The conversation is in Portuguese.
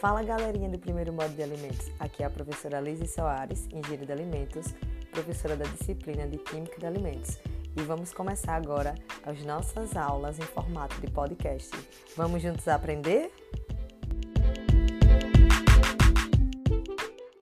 Fala galerinha do primeiro modo de alimentos, aqui é a professora Lizy Soares, engenheira de alimentos, professora da disciplina de Química de Alimentos. E vamos começar agora as nossas aulas em formato de podcast. Vamos juntos aprender?